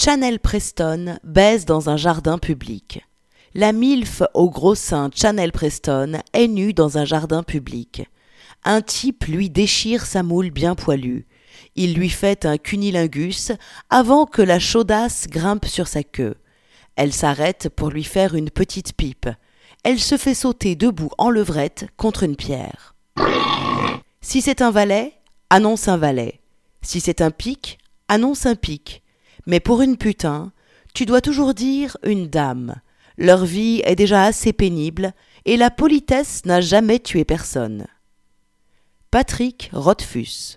Chanel Preston baise dans un jardin public. La MILF au gros sein Chanel Preston est nue dans un jardin public. Un type lui déchire sa moule bien poilue. Il lui fait un cunilingus avant que la chaudasse grimpe sur sa queue. Elle s'arrête pour lui faire une petite pipe. Elle se fait sauter debout en levrette contre une pierre. Si c'est un valet, annonce un valet. Si c'est un pic, annonce un pic. Mais pour une putain, tu dois toujours dire une dame. Leur vie est déjà assez pénible et la politesse n'a jamais tué personne. Patrick Rothfuss